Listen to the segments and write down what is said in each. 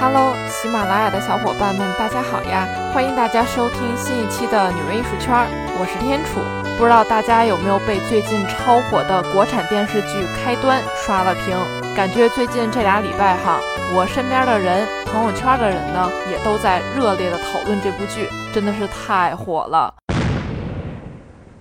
Hello，喜马拉雅的小伙伴们，大家好呀！欢迎大家收听新一期的女人艺术圈，我是天楚。不知道大家有没有被最近超火的国产电视剧《开端》刷了屏？感觉最近这俩礼拜哈，我身边的人、朋友圈的人呢，也都在热烈的讨论这部剧，真的是太火了。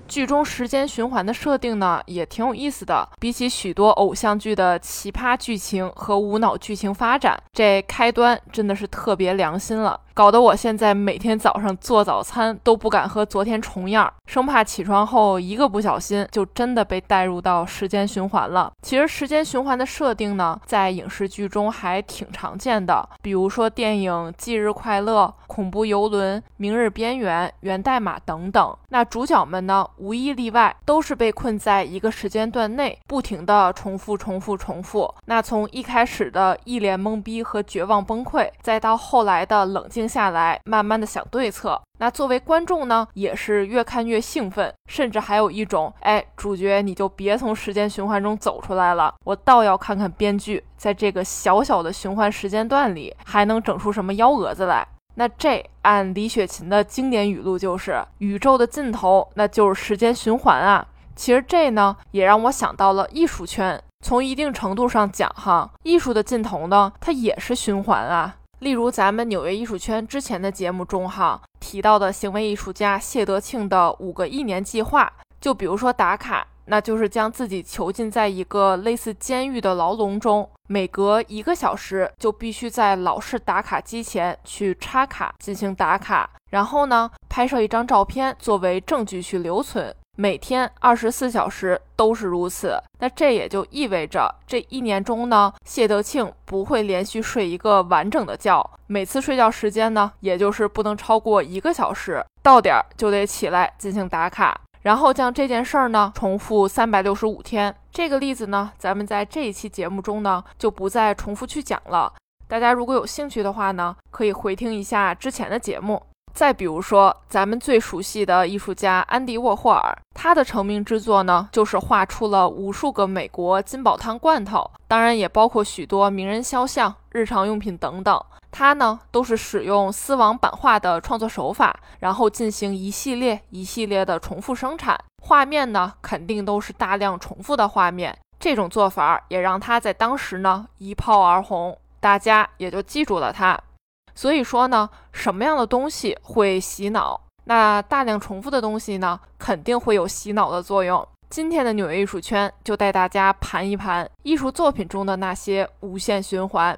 剧中时间循环的设定呢，也挺有意思的。比起许多偶像剧的奇葩剧情和无脑剧情发展，这开端真的是特别良心了。搞得我现在每天早上做早餐都不敢和昨天重样，生怕起床后一个不小心就真的被带入到时间循环了。其实时间循环的设定呢，在影视剧中还挺常见的，比如说电影《忌日快乐》《恐怖游轮》《明日边缘》《源代码》等等。那主角们呢，无一例外都是被困在一个时间段内，不停的重复、重复、重复。那从一开始的一脸懵逼和绝望崩溃，再到后来的冷静。下来，慢慢的想对策。那作为观众呢，也是越看越兴奋，甚至还有一种，哎，主角你就别从时间循环中走出来了，我倒要看看编剧在这个小小的循环时间段里还能整出什么幺蛾子来。那这按李雪琴的经典语录就是，宇宙的尽头那就是时间循环啊。其实这呢，也让我想到了艺术圈，从一定程度上讲，哈，艺术的尽头呢，它也是循环啊。例如，咱们纽约艺术圈之前的节目中，哈提到的行为艺术家谢德庆的五个一年计划，就比如说打卡，那就是将自己囚禁在一个类似监狱的牢笼中，每隔一个小时就必须在老式打卡机前去插卡进行打卡，然后呢，拍摄一张照片作为证据去留存。每天二十四小时都是如此，那这也就意味着这一年中呢，谢德庆不会连续睡一个完整的觉，每次睡觉时间呢，也就是不能超过一个小时，到点儿就得起来进行打卡，然后将这件事儿呢重复三百六十五天。这个例子呢，咱们在这一期节目中呢就不再重复去讲了。大家如果有兴趣的话呢，可以回听一下之前的节目。再比如说，咱们最熟悉的艺术家安迪沃霍尔，他的成名之作呢，就是画出了无数个美国金宝汤罐头，当然也包括许多名人肖像、日常用品等等。他呢，都是使用丝网版画的创作手法，然后进行一系列一系列的重复生产，画面呢，肯定都是大量重复的画面。这种做法也让他在当时呢一炮而红，大家也就记住了他。所以说呢，什么样的东西会洗脑？那大量重复的东西呢，肯定会有洗脑的作用。今天的纽约艺术圈就带大家盘一盘艺术作品中的那些无限循环。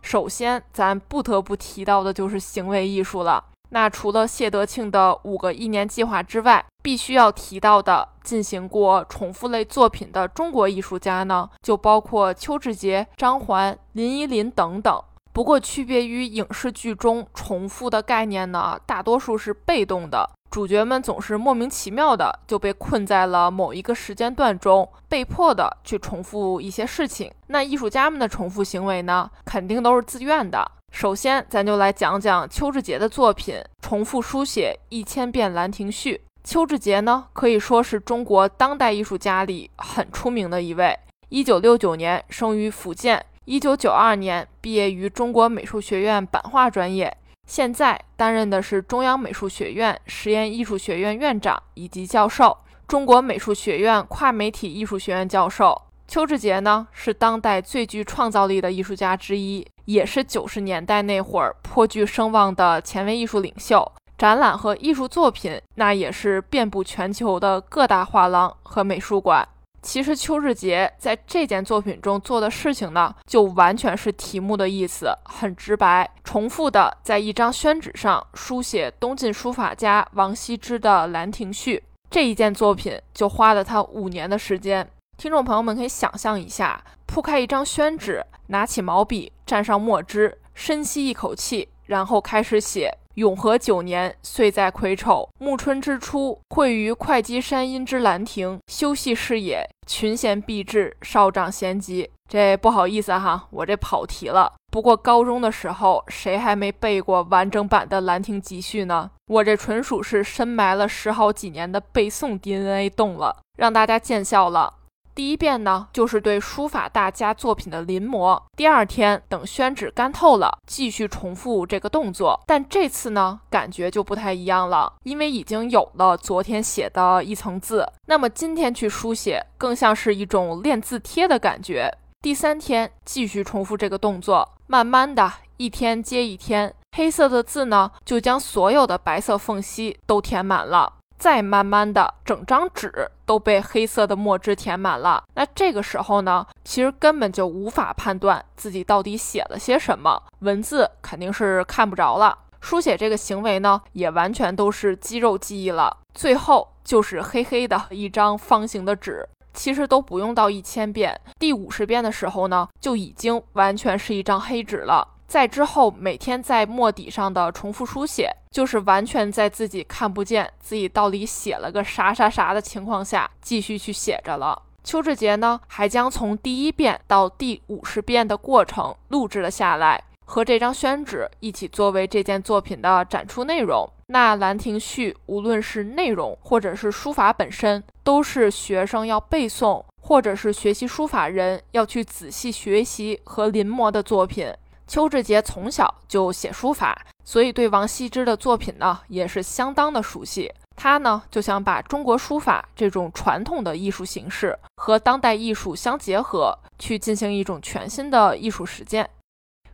首先，咱不得不提到的就是行为艺术了。那除了谢德庆的五个一年计划之外，必须要提到的进行过重复类作品的中国艺术家呢，就包括邱志杰、张环、林依林等等。不过，区别于影视剧中重复的概念呢，大多数是被动的，主角们总是莫名其妙的就被困在了某一个时间段中，被迫的去重复一些事情。那艺术家们的重复行为呢，肯定都是自愿的。首先，咱就来讲讲邱志杰的作品《重复书写一千遍兰亭序》。邱志杰呢，可以说是中国当代艺术家里很出名的一位。一九六九年生于福建，一九九二年毕业于中国美术学院版画专业，现在担任的是中央美术学院实验艺术学院院长以及教授，中国美术学院跨媒体艺术学院教授。邱志杰呢，是当代最具创造力的艺术家之一。也是九十年代那会儿颇具声望的前卫艺术领袖，展览和艺术作品那也是遍布全球的各大画廊和美术馆。其实邱志杰在这件作品中做的事情呢，就完全是题目的意思，很直白，重复的在一张宣纸上书写东晋书法家王羲之的《兰亭序》。这一件作品就花了他五年的时间。听众朋友们可以想象一下，铺开一张宣纸。拿起毛笔，蘸上墨汁，深吸一口气，然后开始写：永和九年，岁在癸丑，暮春之初，会于会稽山阴之兰亭，修禊事也。群贤毕至，少长咸集。这不好意思哈，我这跑题了。不过高中的时候，谁还没背过完整版的《兰亭集序》呢？我这纯属是深埋了十好几年的背诵 DNA 洞了，让大家见笑了。第一遍呢，就是对书法大家作品的临摹。第二天等宣纸干透了，继续重复这个动作。但这次呢，感觉就不太一样了，因为已经有了昨天写的一层字，那么今天去书写，更像是一种练字帖的感觉。第三天继续重复这个动作，慢慢的一天接一天，黑色的字呢，就将所有的白色缝隙都填满了。再慢慢的，整张纸都被黑色的墨汁填满了。那这个时候呢，其实根本就无法判断自己到底写了些什么，文字肯定是看不着了。书写这个行为呢，也完全都是肌肉记忆了。最后就是黑黑的一张方形的纸，其实都不用到一千遍，第五十遍的时候呢，就已经完全是一张黑纸了。在之后每天在墨底上的重复书写，就是完全在自己看不见自己到底写了个啥啥啥的情况下继续去写着了。邱志杰呢，还将从第一遍到第五十遍的过程录制了下来，和这张宣纸一起作为这件作品的展出内容。那《兰亭序》无论是内容或者是书法本身，都是学生要背诵，或者是学习书法人要去仔细学习和临摹的作品。邱志杰从小就写书法，所以对王羲之的作品呢也是相当的熟悉。他呢就想把中国书法这种传统的艺术形式和当代艺术相结合，去进行一种全新的艺术实践。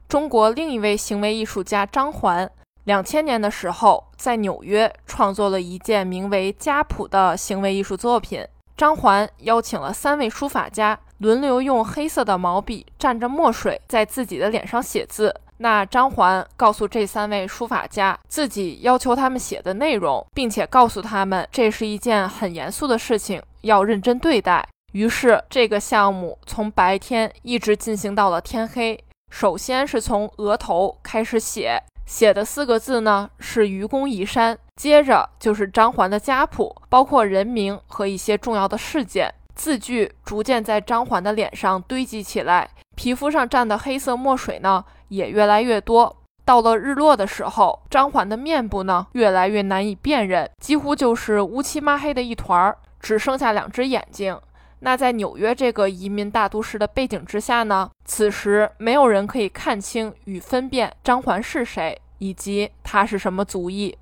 中国另一位行为艺术家张环，两千年的时候在纽约创作了一件名为《家谱》的行为艺术作品。张环邀请了三位书法家。轮流用黑色的毛笔蘸着墨水在自己的脸上写字。那张环告诉这三位书法家，自己要求他们写的内容，并且告诉他们这是一件很严肃的事情，要认真对待。于是这个项目从白天一直进行到了天黑。首先是从额头开始写，写的四个字呢是“愚公移山”，接着就是张环的家谱，包括人名和一些重要的事件。字句逐渐在张环的脸上堆积起来，皮肤上沾的黑色墨水呢也越来越多。到了日落的时候，张环的面部呢越来越难以辨认，几乎就是乌漆抹黑的一团儿，只剩下两只眼睛。那在纽约这个移民大都市的背景之下呢，此时没有人可以看清与分辨张环是谁，以及他是什么族裔。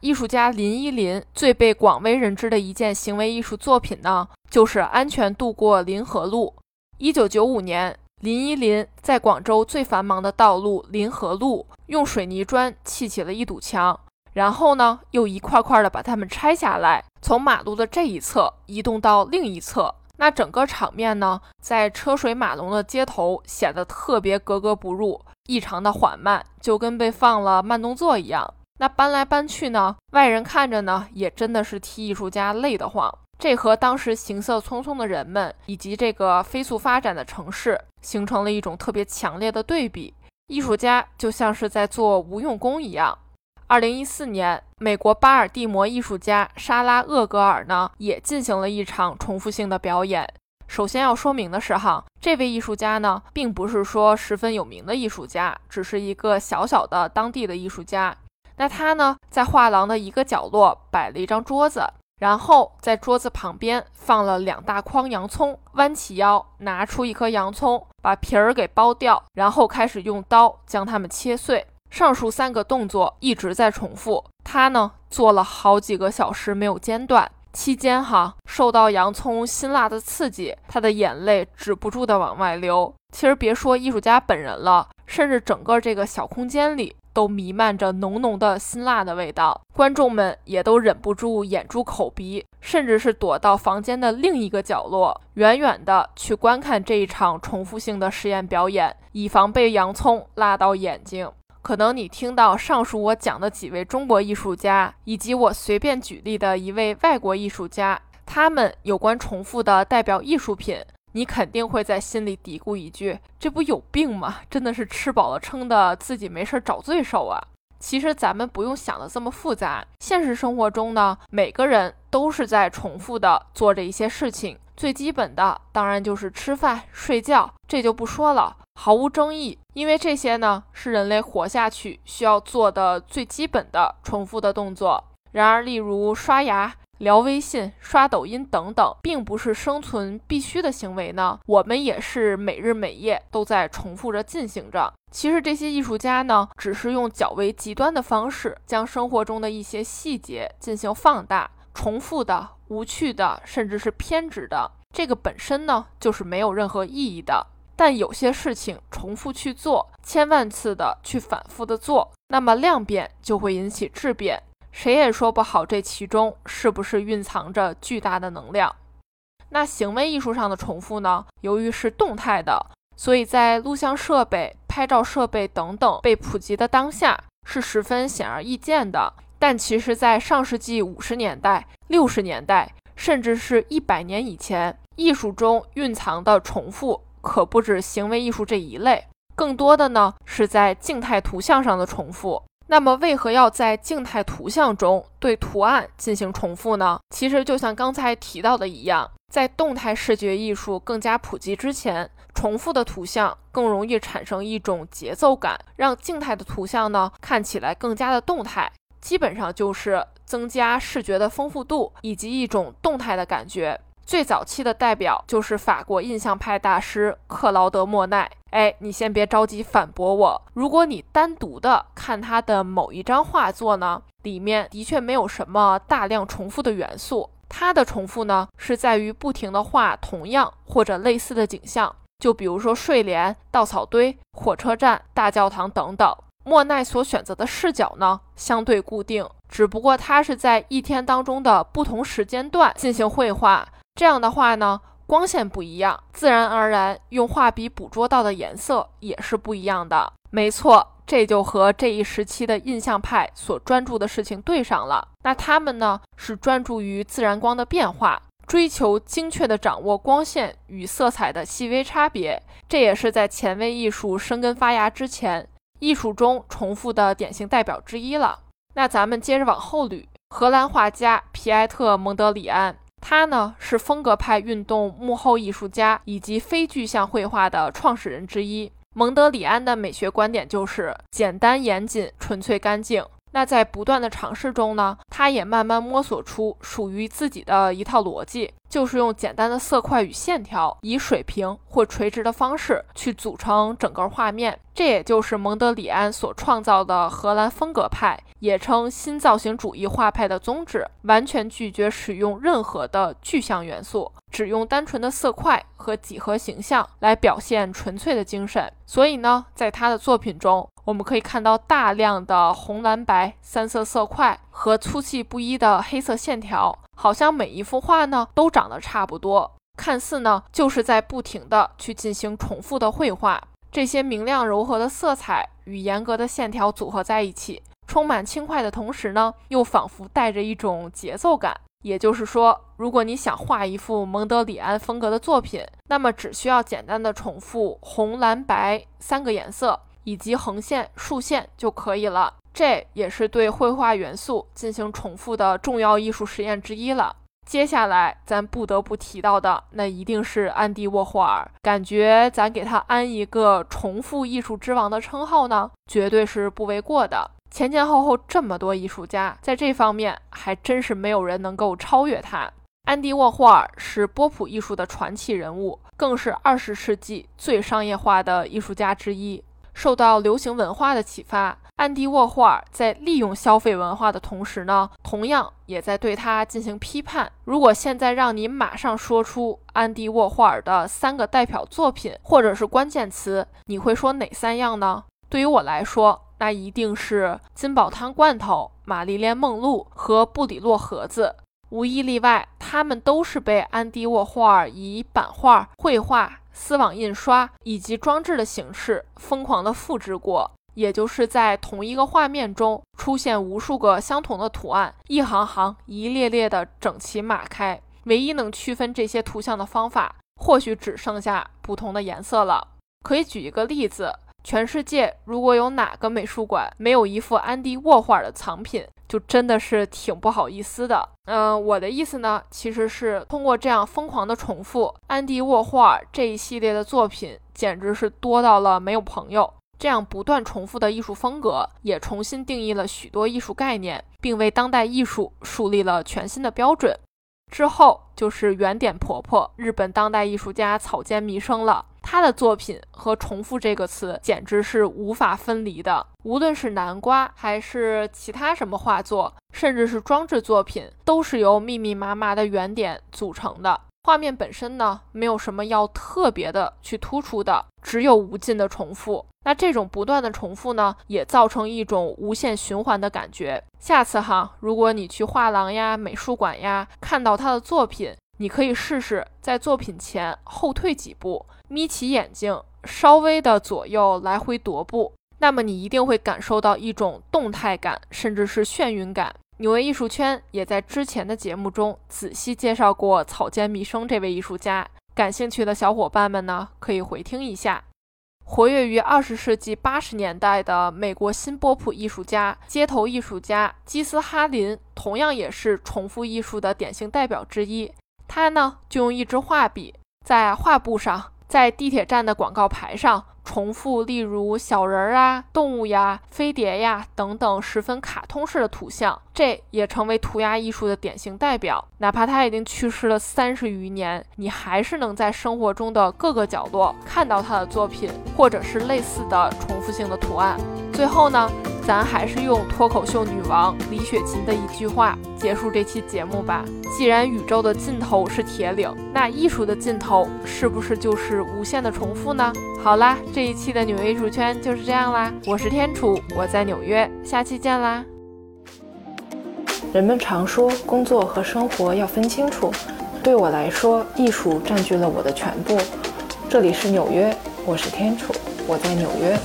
艺术家林依林最被广为人知的一件行为艺术作品呢，就是安全渡过临河路。一九九五年，林依林在广州最繁忙的道路临河路，用水泥砖砌起了一堵墙，然后呢，又一块块的把它们拆下来，从马路的这一侧移动到另一侧。那整个场面呢，在车水马龙的街头显得特别格格不入，异常的缓慢，就跟被放了慢动作一样。那搬来搬去呢，外人看着呢，也真的是替艺术家累得慌。这和当时行色匆匆的人们，以及这个飞速发展的城市，形成了一种特别强烈的对比。艺术家就像是在做无用功一样。二零一四年，美国巴尔的摩艺术家莎拉厄格尔呢，也进行了一场重复性的表演。首先要说明的是，哈，这位艺术家呢，并不是说十分有名的艺术家，只是一个小小的当地的艺术家。那他呢，在画廊的一个角落摆了一张桌子，然后在桌子旁边放了两大筐洋葱，弯起腰拿出一颗洋葱，把皮儿给剥掉，然后开始用刀将它们切碎。上述三个动作一直在重复，他呢做了好几个小时没有间断。期间哈，受到洋葱辛辣的刺激，他的眼泪止不住的往外流。其实别说艺术家本人了，甚至整个这个小空间里。都弥漫着浓浓的辛辣的味道，观众们也都忍不住掩住口鼻，甚至是躲到房间的另一个角落，远远的去观看这一场重复性的实验表演，以防被洋葱辣到眼睛。可能你听到上述我讲的几位中国艺术家，以及我随便举例的一位外国艺术家，他们有关重复的代表艺术品。你肯定会在心里嘀咕一句：“这不有病吗？真的是吃饱了撑的，自己没事找罪受啊！”其实咱们不用想的这么复杂。现实生活中呢，每个人都是在重复的做着一些事情。最基本的当然就是吃饭、睡觉，这就不说了。毫无争议，因为这些呢是人类活下去需要做的最基本的重复的动作。然而，例如刷牙。聊微信、刷抖音等等，并不是生存必须的行为呢。我们也是每日每夜都在重复着进行着。其实这些艺术家呢，只是用较为极端的方式，将生活中的一些细节进行放大、重复的、无趣的，甚至是偏执的。这个本身呢，就是没有任何意义的。但有些事情重复去做，千万次的去反复的做，那么量变就会引起质变。谁也说不好这其中是不是蕴藏着巨大的能量。那行为艺术上的重复呢？由于是动态的，所以在录像设备、拍照设备等等被普及的当下，是十分显而易见的。但其实，在上世纪五十年代、六十年代，甚至是一百年以前，艺术中蕴藏的重复可不止行为艺术这一类，更多的呢是在静态图像上的重复。那么，为何要在静态图像中对图案进行重复呢？其实就像刚才提到的一样，在动态视觉艺术更加普及之前，重复的图像更容易产生一种节奏感，让静态的图像呢看起来更加的动态。基本上就是增加视觉的丰富度以及一种动态的感觉。最早期的代表就是法国印象派大师克劳德·莫奈。哎，你先别着急反驳我。如果你单独的看他的某一张画作呢，里面的确没有什么大量重复的元素。他的重复呢，是在于不停的画同样或者类似的景象，就比如说睡莲、稻草堆、火车站、大教堂等等。莫奈所选择的视角呢，相对固定，只不过他是在一天当中的不同时间段进行绘画。这样的话呢，光线不一样，自然而然用画笔捕捉到的颜色也是不一样的。没错，这就和这一时期的印象派所专注的事情对上了。那他们呢，是专注于自然光的变化，追求精确的掌握光线与色彩的细微差别。这也是在前卫艺术生根发芽之前，艺术中重复的典型代表之一了。那咱们接着往后捋，荷兰画家皮埃特·蒙德里安。他呢是风格派运动幕后艺术家以及非具象绘画的创始人之一。蒙德里安的美学观点就是简单、严谨、纯粹、干净。那在不断的尝试中呢，他也慢慢摸索出属于自己的一套逻辑，就是用简单的色块与线条，以水平或垂直的方式去组成整个画面。这也就是蒙德里安所创造的荷兰风格派，也称新造型主义画派的宗旨，完全拒绝使用任何的具象元素，只用单纯的色块和几何形象来表现纯粹的精神。所以呢，在他的作品中，我们可以看到大量的红、蓝、白三色色块和粗细不一的黑色线条，好像每一幅画呢都长得差不多，看似呢就是在不停的去进行重复的绘画。这些明亮柔和的色彩与严格的线条组合在一起，充满轻快的同时呢，又仿佛带着一种节奏感。也就是说，如果你想画一幅蒙德里安风格的作品，那么只需要简单的重复红、蓝、白三个颜色以及横线、竖线就可以了。这也是对绘画元素进行重复的重要艺术实验之一了。接下来，咱不得不提到的，那一定是安迪沃霍尔。感觉咱给他安一个“重复艺术之王”的称号呢，绝对是不为过的。前前后后这么多艺术家，在这方面还真是没有人能够超越他。安迪沃霍尔是波普艺术的传奇人物，更是二十世纪最商业化的艺术家之一。受到流行文化的启发，安迪沃霍尔在利用消费文化的同时呢，同样也在对它进行批判。如果现在让你马上说出安迪沃霍尔的三个代表作品或者是关键词，你会说哪三样呢？对于我来说，那一定是金宝汤罐头、玛丽莲梦露和布里洛盒子，无一例外，他们都是被安迪沃霍尔以版画、绘画。丝网印刷以及装置的形式疯狂的复制过，也就是在同一个画面中出现无数个相同的图案，一行行、一列列的整齐码开。唯一能区分这些图像的方法，或许只剩下不同的颜色了。可以举一个例子，全世界如果有哪个美术馆没有一幅安迪沃画的藏品，就真的是挺不好意思的。嗯，我的意思呢，其实是通过这样疯狂的重复，安迪沃画这一系列的作品简直是多到了没有朋友。这样不断重复的艺术风格，也重新定义了许多艺术概念，并为当代艺术树立了全新的标准。之后就是原点婆婆，日本当代艺术家草间弥生了。他的作品和“重复”这个词简直是无法分离的。无论是南瓜，还是其他什么画作，甚至是装置作品，都是由密密麻麻的原点组成的。画面本身呢，没有什么要特别的去突出的，只有无尽的重复。那这种不断的重复呢，也造成一种无限循环的感觉。下次哈，如果你去画廊呀、美术馆呀，看到他的作品，你可以试试在作品前后退几步，眯起眼睛，稍微的左右来回踱步，那么你一定会感受到一种动态感，甚至是眩晕感。纽约艺术圈也在之前的节目中仔细介绍过草间弥生这位艺术家，感兴趣的小伙伴们呢，可以回听一下。活跃于二十世纪八十年代的美国新波普艺术家、街头艺术家基斯哈林，同样也是重复艺术的典型代表之一。他呢，就用一支画笔在画布上，在地铁站的广告牌上。重复，例如小人儿啊、动物呀、飞碟呀等等十分卡通式的图像，这也成为涂鸦艺术的典型代表。哪怕他已经去世了三十余年，你还是能在生活中的各个角落看到他的作品，或者是类似的重复性的图案。最后呢？咱还是用脱口秀女王李雪琴的一句话结束这期节目吧。既然宇宙的尽头是铁岭，那艺术的尽头是不是就是无限的重复呢？好啦，这一期的纽约艺术圈就是这样啦。我是天楚，我在纽约，下期见啦。人们常说工作和生活要分清楚，对我来说，艺术占据了我的全部。这里是纽约，我是天楚，我在纽约。